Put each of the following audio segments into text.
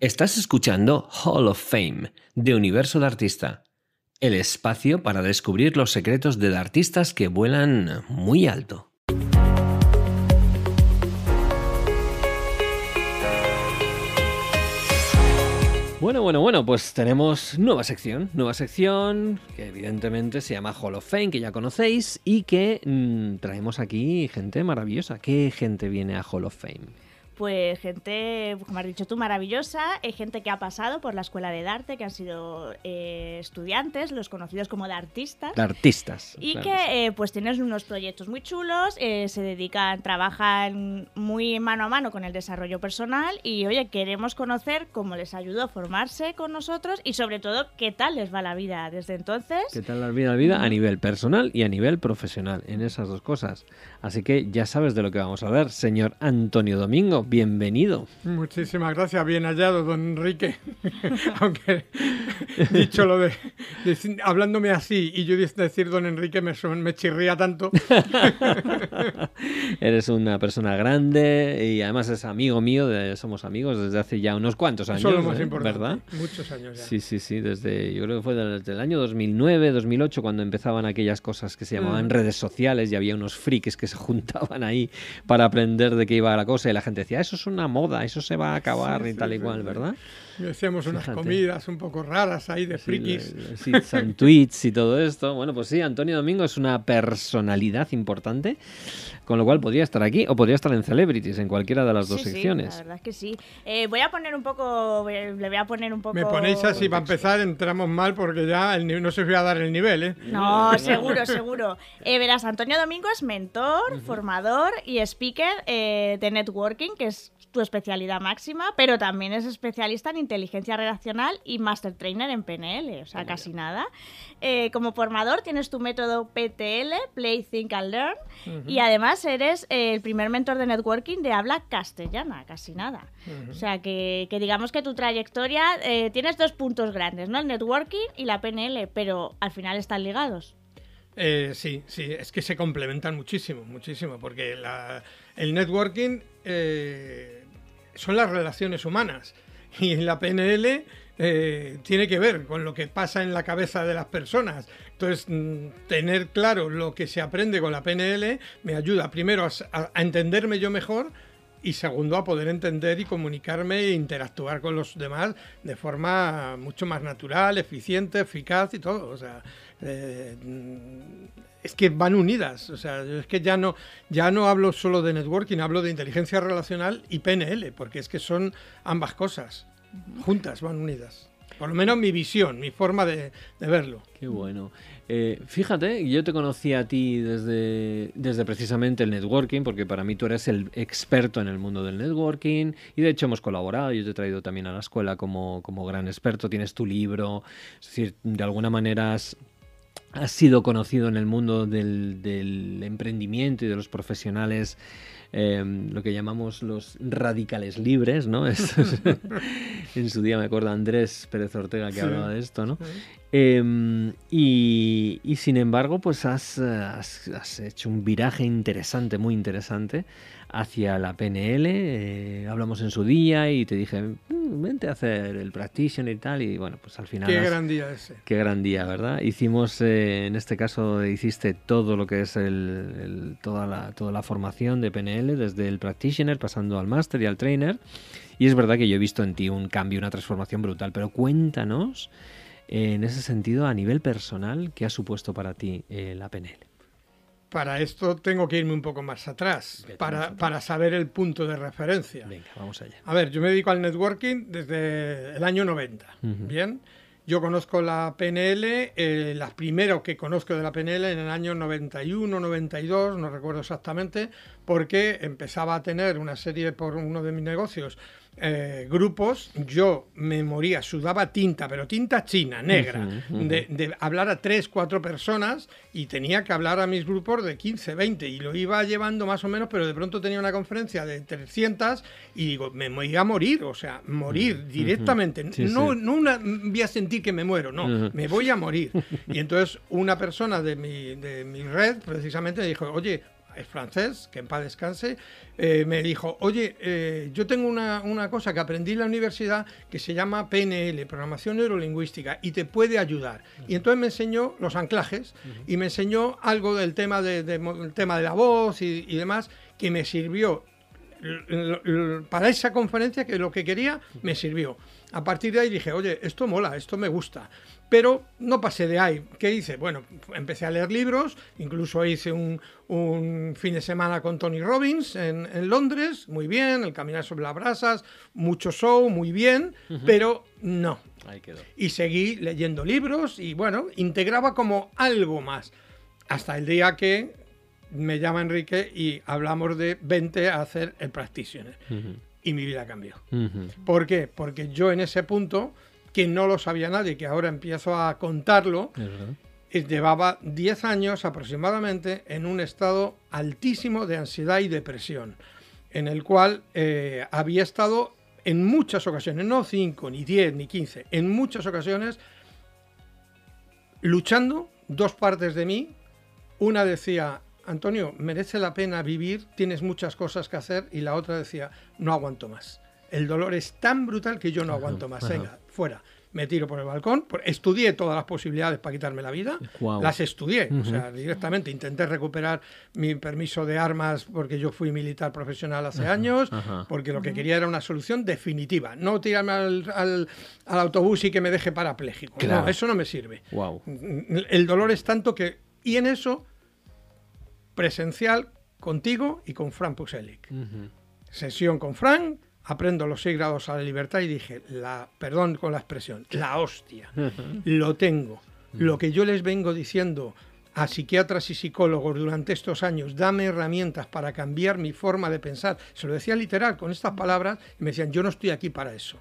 Estás escuchando Hall of Fame de Universo de Artista, el espacio para descubrir los secretos de artistas que vuelan muy alto. Bueno, bueno, bueno, pues tenemos nueva sección, nueva sección que evidentemente se llama Hall of Fame, que ya conocéis, y que mm, traemos aquí gente maravillosa. ¿Qué gente viene a Hall of Fame? Pues gente, como has dicho tú, maravillosa, hay gente que ha pasado por la escuela de arte, que han sido eh, estudiantes, los conocidos como de artistas. De artistas. Y que eh, pues tienen unos proyectos muy chulos, eh, se dedican, trabajan muy mano a mano con el desarrollo personal y oye, queremos conocer cómo les ayudó a formarse con nosotros y sobre todo qué tal les va la vida desde entonces. ¿Qué tal la vida, la vida a nivel personal y a nivel profesional, en esas dos cosas? Así que ya sabes de lo que vamos a ver, señor Antonio Domingo bienvenido. Muchísimas gracias, bien hallado, don Enrique. Aunque dicho lo de, hablándome así y yo decir don Enrique me, me chirría tanto. Eres una persona grande y además es amigo mío, de, somos amigos desde hace ya unos cuantos años. Eso más ¿eh? ¿verdad? Muchos años ya. Sí, sí, sí, desde yo creo que fue desde el año 2009, 2008 cuando empezaban aquellas cosas que se llamaban mm. redes sociales y había unos frikis que se juntaban ahí para aprender de qué iba la cosa y la gente decía eso es una moda, eso se va a acabar y tal y cual, ¿verdad? Decíamos unas comidas un poco raras ahí de frikis. Sí, tweets y todo esto. Bueno, pues sí, Antonio Domingo es una personalidad importante, con lo cual podría estar aquí o podría estar en Celebrities, en cualquiera de las dos secciones. Sí, la verdad es que sí. Eh, voy a poner un poco, le voy a poner un poco... Me ponéis así, para empezar entramos mal porque ya el, no se os voy a dar el nivel, ¿eh? No, seguro, seguro. Eh, verás, Antonio Domingo es mentor, formador y speaker eh, de networking, que es tu especialidad máxima, pero también es especialista en inteligencia relacional y master trainer en PNL, o sea, casi nada. Eh, como formador tienes tu método PTL, Play, Think and Learn, y además eres el primer mentor de networking de habla castellana, casi nada. O sea, que, digamos que tu trayectoria, eh, tienes dos puntos grandes, ¿no? El networking y la PNL, pero al final están ligados. Eh, sí, sí, es que se complementan muchísimo, muchísimo, porque el networking son las relaciones humanas. Y en la PNL eh, tiene que ver con lo que pasa en la cabeza de las personas. Entonces, mm, tener claro lo que se aprende con la PNL me ayuda primero a, entenderme yo mejor y segundo a poder entender y comunicarme e interactuar con los demás de forma mucho más natural, eficiente, eficaz y todo. O sea, eh, es que van unidas. O sea, es que ya no, ya no hablo solo de networking, hablo de inteligencia relacional y PNL, porque es que son ambas cosas. Juntas, van unidas. Por lo menos mi visión, mi forma de, verlo. Qué bueno. Eh, fíjate, yo te conocí a ti desde, desde precisamente el networking, porque para mí tú eres el experto en el mundo del networking, y de hecho hemos colaborado, yo te he traído también a la escuela como, como gran experto, tienes tu libro, es decir, de alguna manera has has sido conocido en el mundo del, emprendimiento y de los profesionales, em, lo que llamamos los radicales libres, ¿no? en su día me acuerdo Andrés Pérez Ortega que hablaba de esto, ¿no? Em, y, sin embargo, pues has, has, hecho un viraje interesante, muy interesante, hacia la PNL. Eh, hablamos en su día y te dije, mm, vente a hacer el practitioner y tal. Y bueno, pues al final. Qué gran día ese. Qué gran día, ¿verdad? Hicimos, eh, en este caso, hiciste todo lo que es el, toda, la, toda la formación de PNL, desde el practitioner, pasando al máster y al trainer. Y es verdad que yo he visto en ti un cambio, una transformación brutal. Pero cuéntanos, en ese sentido, a nivel personal, ¿qué ha supuesto para ti eh, la PNL? Para esto tengo que irme un poco más atrás, para, para, saber el punto de referencia. Venga, vamos allá. A ver, yo me dedico al networking desde el año 90, ¿bien? Yo conozco la PNL, eh, las primeras que conozco de la PNL en el año 91, 92, no recuerdo exactamente, porque empezaba a tener una serie por uno de mis negocios eh, grupos, yo me moría, sudaba tinta, pero tinta china, negra, De, hablar a tres, cuatro personas y tenía que hablar a mis grupos de 15, 20 y lo iba llevando más o menos, pero de pronto tenía una conferencia de 300 y digo, me voy a morir, o sea, morir directamente. no, no voy a sentir que me muero, no, me voy a morir. Y entonces una persona de mi, de mi red precisamente dijo, oye, es francés, que en paz descanse, eh, me dijo, oye, eh, yo tengo una, una, cosa que aprendí en la universidad que se llama PNL, Programación Neurolingüística, y te puede ayudar. Y entonces me enseñó los anclajes y me enseñó algo del tema de, tema de la voz y, y demás que me sirvió para esa conferencia que lo que quería me sirvió. A partir de ahí dije, oye, esto mola, esto me gusta. Pero no pasé de ahí. ¿Qué hice? Bueno, empecé a leer libros, incluso hice un, fin de semana con Tony Robbins en, Londres, muy bien, el caminar sobre las brasas, mucho show, muy bien, pero no. Ahí quedó. Y seguí leyendo libros y bueno, integraba como algo más. Hasta el día que me llama Enrique y hablamos de 20 a hacer el practitioner. Y mi vida cambió. ¿Por qué? Porque yo en ese punto que no lo sabía nadie, que ahora empiezo a contarlo, llevaba 10 años aproximadamente en un estado altísimo de ansiedad y depresión, en el cual eh, había estado en muchas ocasiones, no 5, ni 10, ni 15, en muchas ocasiones luchando dos partes de mí. Una decía, Antonio, merece la pena vivir, tienes muchas cosas que hacer, y la otra decía, no aguanto más. El dolor es tan brutal que yo no aguanto más. Venga, fuera. Me tiro por el balcón. Estudié todas las posibilidades para quitarme la vida. Las estudié. O sea, directamente intenté recuperar mi permiso de armas porque yo fui militar profesional hace años. Porque lo que quería era una solución definitiva. No tirarme al, autobús y que me deje parapléjico. No, eso no me sirve. El dolor es tanto que. Y en eso, presencial contigo y con Frank Puselic. Sesión con Frank aprendo los seis grados a la libertad y dije, la, perdón con la expresión, la hostia, lo tengo. Lo que yo les vengo diciendo a psiquiatras y psicólogos durante estos años, dame herramientas para cambiar mi forma de pensar. Se lo decía literal con estas palabras y me decían, yo no estoy aquí para eso.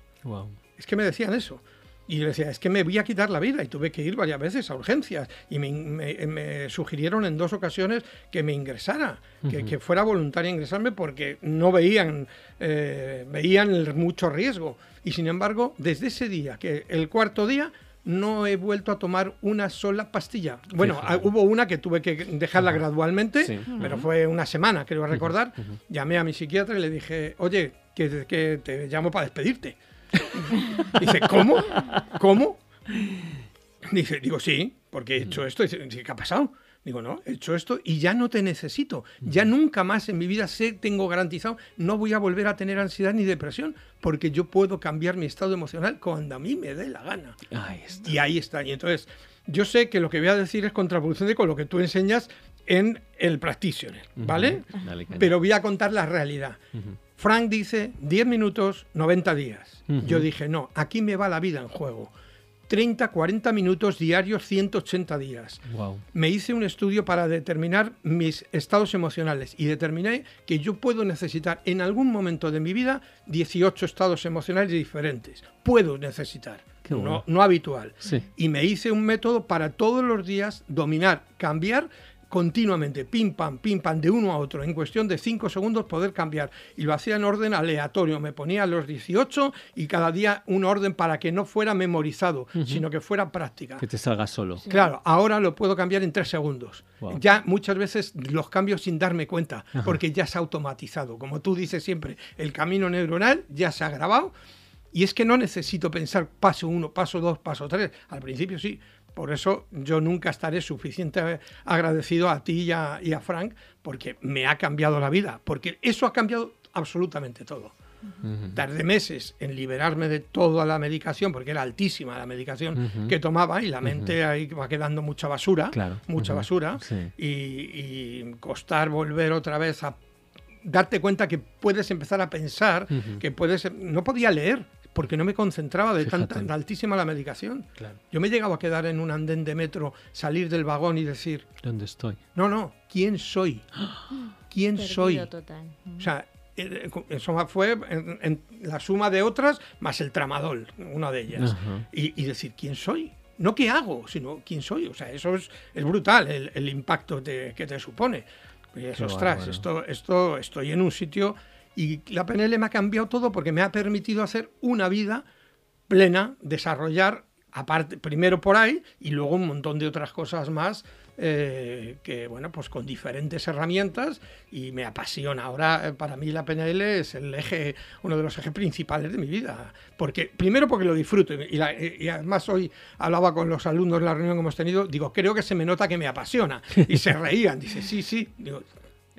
Es que me decían eso. Y yo decía, es que me voy a quitar la vida y tuve que ir varias veces a urgencias. Y me, sugirieron en dos ocasiones que me ingresara, que, fuera voluntaria ingresarme porque no veían, eh, veían mucho riesgo. Y sin embargo, desde ese día, que el cuarto día, no he vuelto a tomar una sola pastilla. Bueno, ah, hubo una que tuve que dejarla gradualmente, pero fue una semana, creo recordar. Llamé a mi psiquiatra y le dije, oye, que te llamo para despedirte. Dice, ¿cómo? ¿Cómo? Dice, digo, sí, porque he hecho esto. Dice, ¿qué ha pasado? Digo, no, he hecho esto y ya no te necesito. Ya nunca más en mi vida sé, tengo garantizado, no voy a volver a tener ansiedad ni depresión, porque yo puedo cambiar mi estado emocional cuando a mí me dé la gana. Y ahí está. Y entonces, yo sé que lo que voy a decir es contraproducente con lo que tú enseñas en el practitioner, ¿vale? Pero voy a contar la realidad. Frank dice 10 minutos, 90 días. Yo dije, no, aquí me va la vida en juego. 30, 40 minutos diarios, 180 días. Me hice un estudio para determinar mis estados emocionales y determiné que yo puedo necesitar en algún momento de mi vida 18 estados emocionales diferentes. Puedo necesitar. No, no, habitual. Y me hice un método para todos los días dominar, cambiar continuamente, pim pam, pim pam, de uno a otro, en cuestión de cinco segundos poder cambiar. Y lo hacía en orden aleatorio, me ponía los 18 y cada día un orden para que no fuera memorizado, sino que fuera práctica. Que te salga solo. Claro, ahora lo puedo cambiar en tres segundos. Ya muchas veces los cambio sin darme cuenta, porque ya se ha automatizado. Como tú dices siempre, el camino neuronal ya se ha grabado. Y es que no necesito pensar paso uno, paso dos, paso tres. Al principio sí, por eso yo nunca estaré suficiente agradecido a ti y a, Frank porque me ha cambiado la vida, porque eso ha cambiado absolutamente todo. Tardé meses en liberarme de toda la medicación, porque era altísima la medicación que tomaba y la mente ahí va quedando mucha basura, mucha basura, y, costar volver otra vez a darte cuenta que puedes empezar a pensar, que puedes... No podía leer, porque no me concentraba de tanta altísima la medicación. Yo me llegaba a quedar en un andén de metro, salir del vagón y decir... ¿Dónde estoy? No, no, ¿quién soy? ¿Quién soy? O sea, eh, eso fue en, la suma de otras más el tramadol, una de ellas. Y, decir, ¿quién soy? No qué hago, sino quién soy. O sea, eso es, es brutal el, impacto que te supone. Y es, ostras, esto, esto, estoy en un sitio y la PNL me ha cambiado todo porque me ha permitido hacer una vida plena, desarrollar, aparte, primero por ahí y luego un montón de otras cosas más eh, que bueno, pues con diferentes herramientas y me apasiona. Ahora eh, para mí la PNL es el eje, uno de los ejes principales de mi vida. Porque, primero porque lo disfruto y, y además hoy hablaba con los alumnos en la reunión que hemos tenido, digo, creo que se me nota que me apasiona. Y se reían, dice, sí, sí. Digo,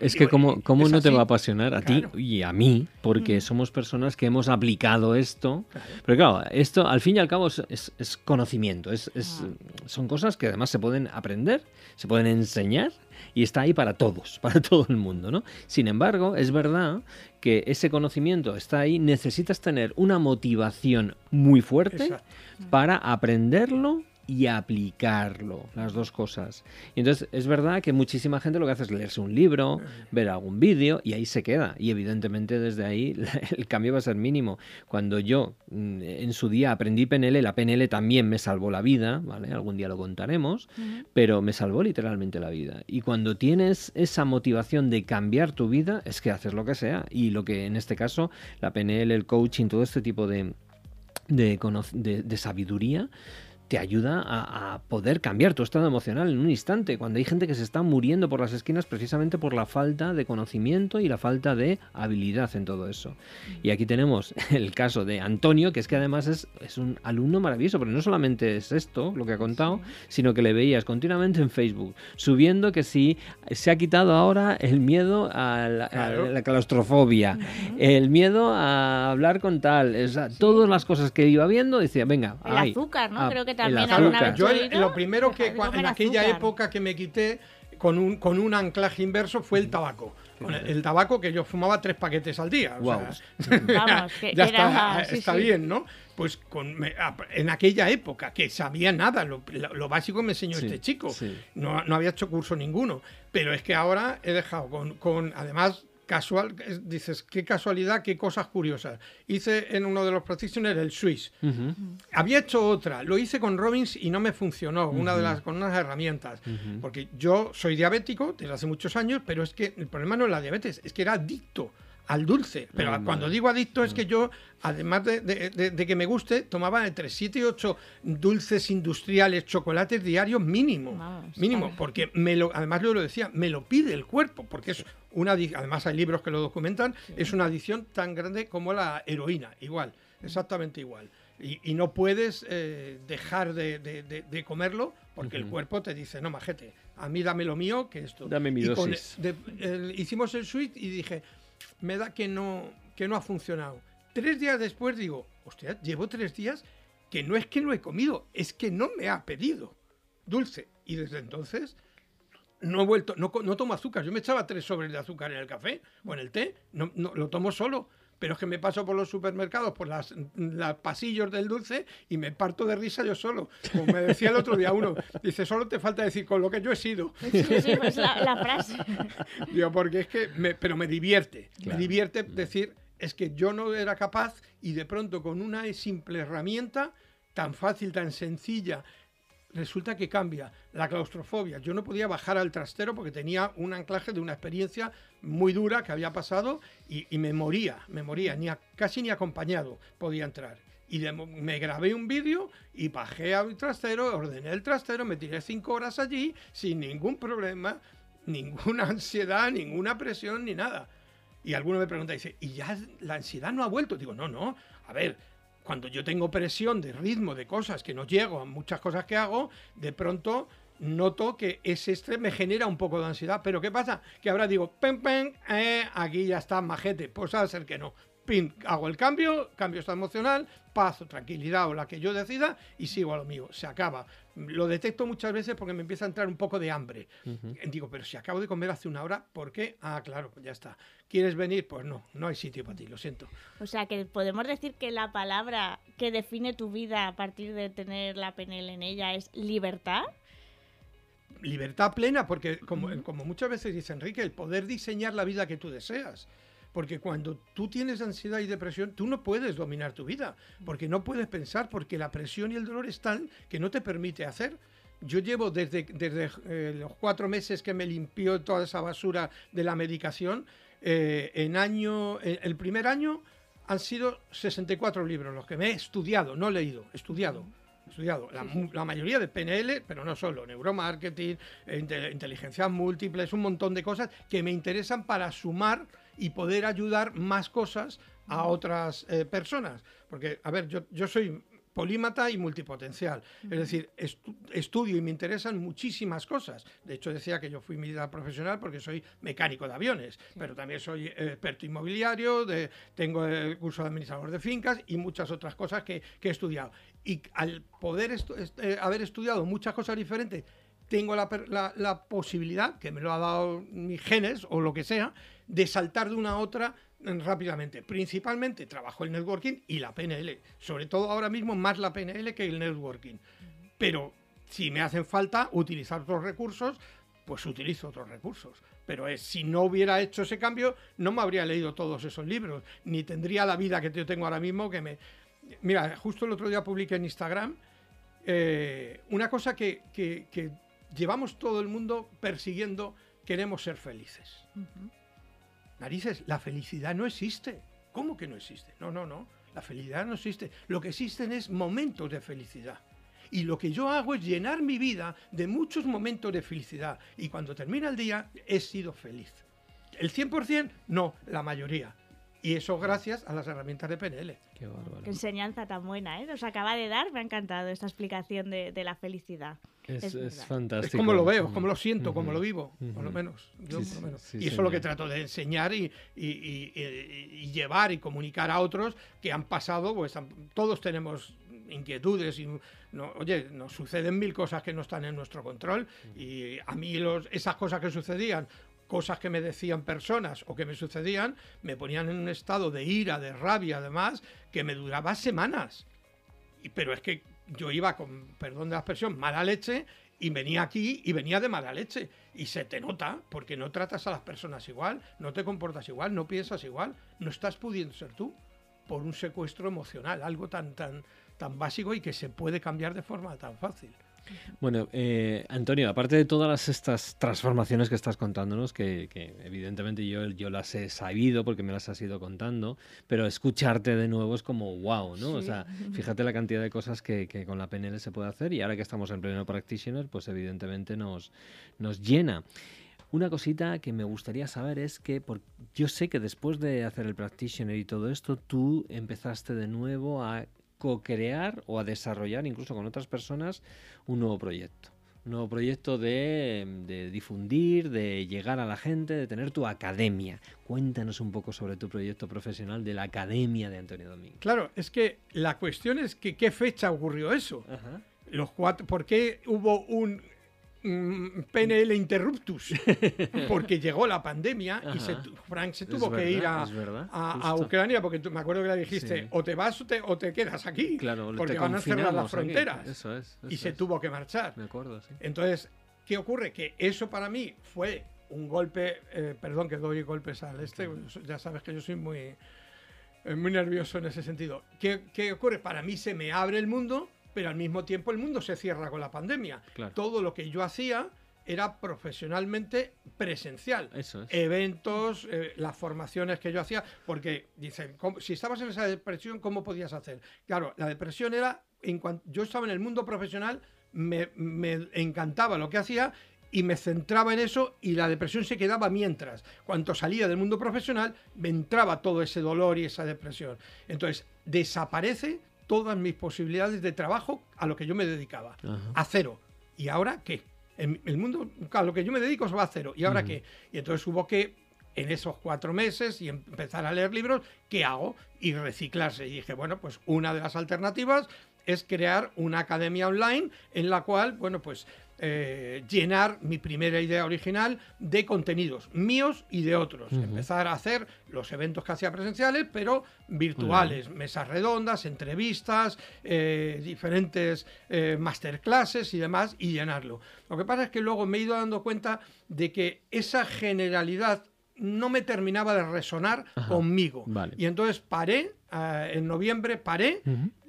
es que cómo, cómo no te va a apasionar a ti y a mí, porque mm. somos personas que hemos aplicado esto. Pero claro, esto al fin y al cabo es, es, conocimiento, es, es, ah. son cosas que además se pueden aprender, se pueden enseñar y está ahí para todos, para todo el mundo, ¿no? Sin embargo, es verdad que ese conocimiento está ahí, necesitas tener una motivación muy fuerte para aprenderlo y aplicarlo, las dos cosas. Y entonces es verdad que muchísima gente lo que hace es leerse un libro, ver algún vídeo y ahí se queda. Y evidentemente desde ahí el cambio va a ser mínimo. Cuando yo mm, en su día aprendí PNL, la PNL también me salvó la vida, ¿vale? Algún día lo contaremos, pero me salvó literalmente la vida. Y cuando tienes esa motivación de cambiar tu vida, es que haces lo que sea. Y lo que en este caso, la PNL, el coaching, todo este tipo de, de, de sabiduría, te ayuda a, poder cambiar tu estado emocional en un instante, cuando hay gente que se está muriendo por las esquinas precisamente por la falta de conocimiento y la falta de habilidad en todo eso. Y aquí tenemos el caso de Antonio, que es que además es, es un alumno maravilloso, pero no solamente es esto lo que ha contado, sino que le veías continuamente en Facebook, subiendo que sí, se ha quitado ahora el miedo a la, claustrofobia, el miedo a hablar con tal, todas las cosas que iba viendo, decía, venga, el azúcar, ¿no? Creo que yo lo primero que en aquella época que me quité con un, con un anclaje inverso fue el tabaco. el, tabaco que yo fumaba tres paquetes al día. Vamos, ya está, está bien, ¿no? Pues con, en aquella época, que sabía nada, lo, básico me enseñó este chico. No, no, había hecho curso ninguno. Pero es que ahora he dejado con, con además, casual, dices, qué casualidad, qué cosas curiosas. Hice en uno de los practitioners el Swiss. Había hecho otra, lo hice con Robbins y no me funcionó, una de las, con unas herramientas. Porque yo soy diabético desde hace muchos años, pero es que el problema no es la diabetes, es que era adicto al dulce. Pero cuando digo adicto es que yo, además de, que me guste, tomaba entre 7 y 8 dulces industriales, chocolates diarios mínimo. mínimo, porque me lo, además yo lo decía, me lo pide el cuerpo, porque es una además hay libros que lo documentan, es una adicción tan grande como la heroína, igual, exactamente igual. Y, no puedes eh, dejar de, comerlo porque el cuerpo te dice, no, majete, a mí dame lo mío que esto. Dame mi dosis. hicimos el suite y dije, me da que no, que no ha funcionado. Tres días después digo, hostia, llevo tres días que no es que no he comido, es que no me ha pedido dulce. Y desde entonces no he vuelto, no, no tomo azúcar. Yo me echaba tres sobres de azúcar en el café o en el té, no, no lo tomo solo pero es que me paso por los supermercados, por las, pasillos del dulce y me parto de risa yo solo. Como me decía el otro día uno, dice, solo te falta decir con lo que yo he sido. Sí, sí, pues la, frase. Digo, porque es que, pero me divierte, me divierte decir, es que yo no era capaz y de pronto con una simple herramienta tan fácil, tan sencilla, resulta que cambia la claustrofobia. Yo no podía bajar al trastero porque tenía un anclaje de una experiencia muy dura que había pasado y, me moría, me moría, ni casi ni acompañado podía entrar. Y me grabé un vídeo y bajé al trastero, ordené el trastero, me tiré cinco horas allí sin ningún problema, ninguna ansiedad, ninguna presión ni nada. Y alguno me pregunta, dice, ¿y ya la ansiedad no ha vuelto? Digo, no, no, a ver, cuando yo tengo presión de ritmo, de cosas que no llego a muchas cosas que hago, de pronto noto que ese estrés me genera un poco de ansiedad. Pero ¿qué pasa? Que ahora digo, pen, pen, eh, aquí ya está, majete. Pues a ser que no. Pin, hago el cambio, cambio está emocional, paz o tranquilidad o la que yo decida y sigo a lo mío. Se acaba. Lo detecto muchas veces porque me empieza a entrar un poco de hambre. Digo, pero si acabo de comer hace una hora, ¿por qué? Ah, claro, ya está. ¿Quieres venir? Pues no, no hay sitio para ti, lo siento. O sea, que podemos decir que la palabra que define tu vida a partir de tener la PNL en ella es libertad. Libertad plena, porque como, como muchas veces dice Enrique, el poder diseñar la vida que tú deseas. Porque cuando tú tienes ansiedad y depresión, tú no puedes dominar tu vida, porque no puedes pensar, porque la presión y el dolor están que no te permite hacer. Yo llevo desde, desde eh, los cuatro meses que me limpió toda esa basura de la medicación, eh, en año, el primer año han sido 64 libros los que me he estudiado, no leído, estudiado. estudiado la, la mayoría de PNL, pero no solo, neuromarketing, eh, inte- inteligencias múltiples, un montón de cosas que me interesan para sumar y poder ayudar más cosas a otras eh, personas. Porque, a ver, yo, yo soy polímata y multipotencial. Es decir, estu- estudio y me interesan muchísimas cosas. De hecho, decía que yo fui mi vida profesional porque soy mecánico de aviones, pero también soy eh, experto inmobiliario, de- tengo el curso de administrador de fincas y muchas otras cosas que, que he estudiado. Y al poder estu- est- eh, haber estudiado muchas cosas diferentes, tengo la, la- la posibilidad, que me lo ha dado mis genes o lo que sea, de saltar de una a otra mm, rápidamente. Principalmente trabajo el networking y la PNL. Sobre todo ahora mismo más la PNL que el networking. Pero si me hacen falta utilizar otros recursos, pues utilizo otros recursos. Pero es, si no hubiera hecho ese cambio, no me habría leído todos esos libros, ni tendría la vida que yo tengo ahora mismo que me... Mira, justo el otro día publiqué en Instagram eh, una cosa que, que- que llevamos todo el mundo persiguiendo, queremos ser felices. Narices, la felicidad no existe. ¿Cómo que no existe? No, no, no. La felicidad no existe. Lo que existen es momentos de felicidad. Y lo que yo hago es llenar mi vida de muchos momentos de felicidad. Y cuando termina el día, he sido feliz. El 100% no, la mayoría. Y eso gracias a las herramientas de PNL. Qué bárbaro. Qué enseñanza tan buena, ¿eh? Nos acaba de dar, me ha encantado esta explicación de, de la felicidad. Es, Es es fantástico. Es como lo veo, es como lo siento, como Ujú. lo vivo, por lo menos. yo Sí, por lo menos. sí, y eso es lo que señor. trato de enseñar y, y- y- y- y llevar y comunicar a otros que han pasado, pues han- todos tenemos inquietudes y no, oye, nos suceden mil cosas que no están en nuestro control y a mí los, esas cosas que sucedían cosas que me decían personas o que me sucedían me ponían en un estado de ira, de rabia además, que me duraba semanas. Y- pero es que yo iba con, perdón de la expresión, mala leche y venía aquí y venía de mala leche. Y se te nota porque no tratas a las personas igual, no te comportas igual, no piensas igual, no estás pudiendo ser tú por un secuestro emocional, algo tan, tan, tan básico y que se puede cambiar de forma tan fácil. Bueno, eh, Antonio, aparte de todas las- estas transformaciones que estás contándonos, que, que evidentemente yo, yo las he sabido porque me las has ido contando, pero escucharte de nuevo es como wow, ¿no? O sea, fíjate la cantidad de cosas que, que con la PNL se puede hacer y ahora que estamos en pleno practitioner, pues evidentemente nos, nos llena. Una cosita que me gustaría saber es que por- yo sé que después de hacer el practitioner y todo esto, tú empezaste de nuevo a co-crear o a desarrollar incluso con otras personas un nuevo proyecto. Un nuevo proyecto de, de difundir, de llegar a la gente, de tener tu academia. Cuéntanos un poco sobre tu proyecto profesional de la Academia de Antonio Domínguez. Claro, es que la cuestión es que qué fecha ocurrió eso. Ajá. Los cuatro, ¿Por qué hubo un PNL interruptus? Porque llegó la pandemia y se Frank se tuvo que ir a, verdad, a- a. Ucrania porque tú- me acuerdo que le dijiste Sí. o te vas o te, o te quedas aquí Claro, porque van a cerrar las fronteras Eso es. y eso se es. tuvo que marchar. Me acuerdo, sí. Entonces, ¿qué ocurre? Que eso para mí fue un golpe, eh, perdón que doy golpes al este, ya sabes que yo soy muy, eh, muy nervioso en ese sentido. ¿Qué, qué ocurre? Para mí se me abre el mundo, pero al mismo tiempo el mundo se cierra con la pandemia. Claro. Todo lo que yo hacía era profesionalmente presencial. Eso es. Eventos, eh, las formaciones que yo hacía, porque dicen, ¿cómo- si estabas en esa depresión, ¿cómo podías hacer? Claro, la depresión era, en cuanto yo estaba en el mundo profesional, me, me encantaba lo que hacía y me centraba en eso y la depresión se quedaba mientras. Cuando salía del mundo profesional, me entraba todo ese dolor y esa depresión. Entonces, desaparece todas mis posibilidades de trabajo a lo que yo me dedicaba. Ajá. A cero. ¿Y ahora qué? En el mundo, a lo que yo me dedico se va a cero. ¿Y ahora qué? Y entonces hubo que, en esos cuatro meses, y empezar a leer libros, ¿qué hago? Y reciclarse. Y dije, bueno, pues una de las alternativas es crear una academia online en la cual, bueno, pues eh, llenar mi primera idea original de contenidos míos y de otros. Empezar a hacer los eventos que hacía presenciales, pero virtuales, mesas redondas, entrevistas, eh, diferentes eh, masterclasses y demás, y llenarlo. Lo que pasa es que luego me he ido dando cuenta de que esa generalidad no me terminaba de resonar conmigo. vale. Y entonces paré, eh, en noviembre paré,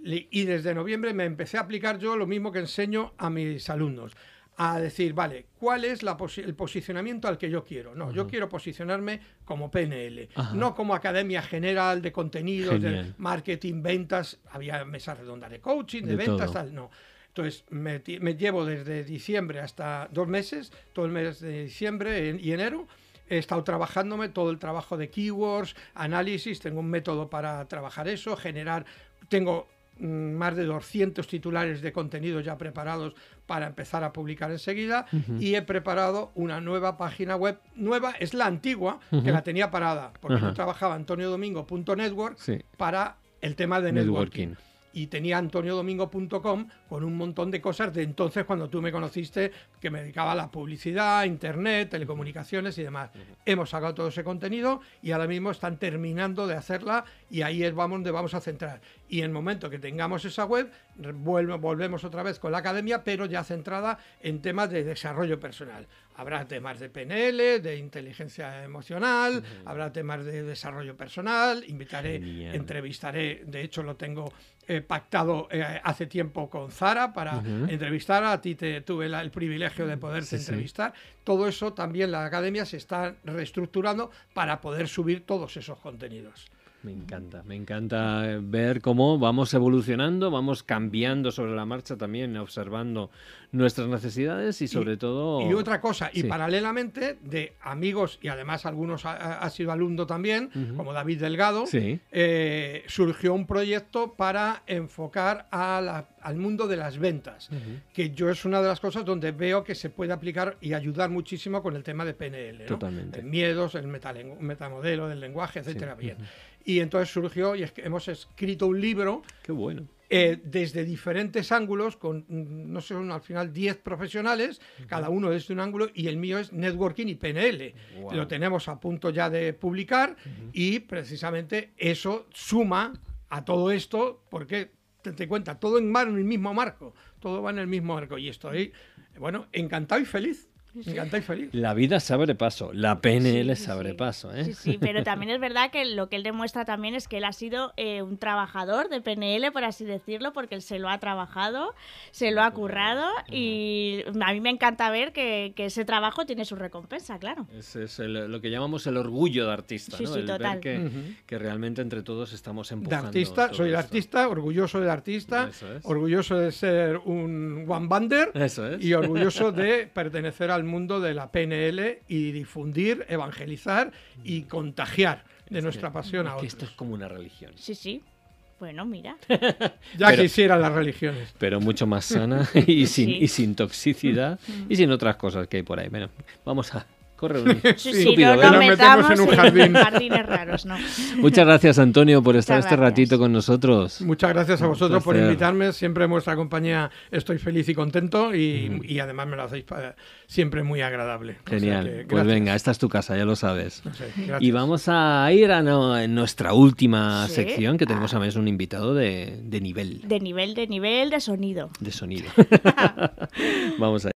y desde noviembre me empecé a aplicar yo lo mismo que enseño a mis alumnos. A decir, vale, ¿cuál es la el posicionamiento al que yo quiero? No, yo quiero posicionarme como PNL, no como academia general de contenidos, de marketing, ventas, había mesas redondas de coaching, de, ventas, tal, no. Entonces, me, llevo desde diciembre hasta dos meses, todo el mes de diciembre y enero, he estado trabajándome todo el trabajo de keywords, análisis, tengo un método para trabajar eso, generar, tengo más de 200 titulares de contenido ya preparados para empezar a publicar enseguida y he preparado una nueva página web nueva, es la antigua, que la tenía parada, porque yo trabajaba antoniodomingo.network para el tema de networking y tenía antoniodomingo.com con un montón de cosas de entonces cuando tú me conociste que me dedicaba a la publicidad, internet, telecomunicaciones y demás. Hemos sacado todo ese contenido y ahora mismo están terminando de hacerla y ahí es vamos donde vamos a centrar. Y en el momento que tengamos esa web, volvemos otra vez con la academia, pero ya centrada en temas de desarrollo personal. Habrá temas de PNL, de inteligencia emocional, habrá temas de desarrollo personal, invitaré, entrevistaré, de hecho lo tengo eh, pactado eh, hace tiempo con Zara para entrevistar, a ti te, tuve el privilegio de poderte entrevistar. Todo eso también la academia se está reestructurando para poder subir todos esos contenidos. Me encanta, me encanta ver cómo vamos evolucionando, vamos cambiando sobre la marcha también, observando nuestras necesidades y sobre todo... Y otra cosa, y paralelamente de amigos, y además algunos ha, sido alumno también, como David Delgado, eh, surgió un proyecto para enfocar al mundo de las ventas, que yo es una de las cosas donde veo que se puede aplicar y ayudar muchísimo con el tema de PNL, Totalmente. El miedos, el metamodelo del lenguaje, etcétera, bien. Y entonces surgió y es que hemos escrito un libro. Qué bueno. Eh, desde diferentes ángulos, con, mm, no sé, al final 10 profesionales, cada uno desde un ángulo, y el mío es networking y PNL. Lo tenemos a punto ya de publicar y precisamente eso suma a todo esto, porque te, te cuenta, todo en, en el mismo marco, todo va en el mismo marco, y estoy, bueno, encantado y feliz. Me encanta y feliz. La vida se abre paso, la PNL se abre paso. ¿eh? Sí, sí, pero también es verdad que lo que él demuestra también es que él ha sido eh, un trabajador de PNL, por así decirlo, porque él se lo ha trabajado, se lo ha currado y a mí me encanta ver que, ese trabajo tiene su recompensa, claro. Es, lo que llamamos el orgullo de artista, sí, ¿no? Sí, total. que, que, realmente entre todos estamos empujando. De artista, soy el artista, orgulloso de artista, orgulloso de ser un one bander y orgulloso de pertenecer al mundo de la PNL y difundir, evangelizar y contagiar de nuestra pasión a Esto es como una religión. Sí, sí. Bueno, mira. ya quisieran las religiones. Pero mucho más sana y sin, y sin toxicidad y sin otras cosas que hay por ahí. Bueno, vamos a corre un sí, sí, no, no metamos en un jardín. jardines raros, no. Muchas gracias, Antonio, por estar este ratito con nosotros. Muchas gracias a vosotros por invitarme. Siempre en vuestra compañía estoy feliz y contento y, y además me lo hacéis siempre muy agradable. Genial. pues venga, esta es tu casa, ya lo sabes. y vamos a ir a nuestra última sección, que tenemos a veces un invitado de, de nivel. De nivel, de nivel, de sonido. De sonido. vamos a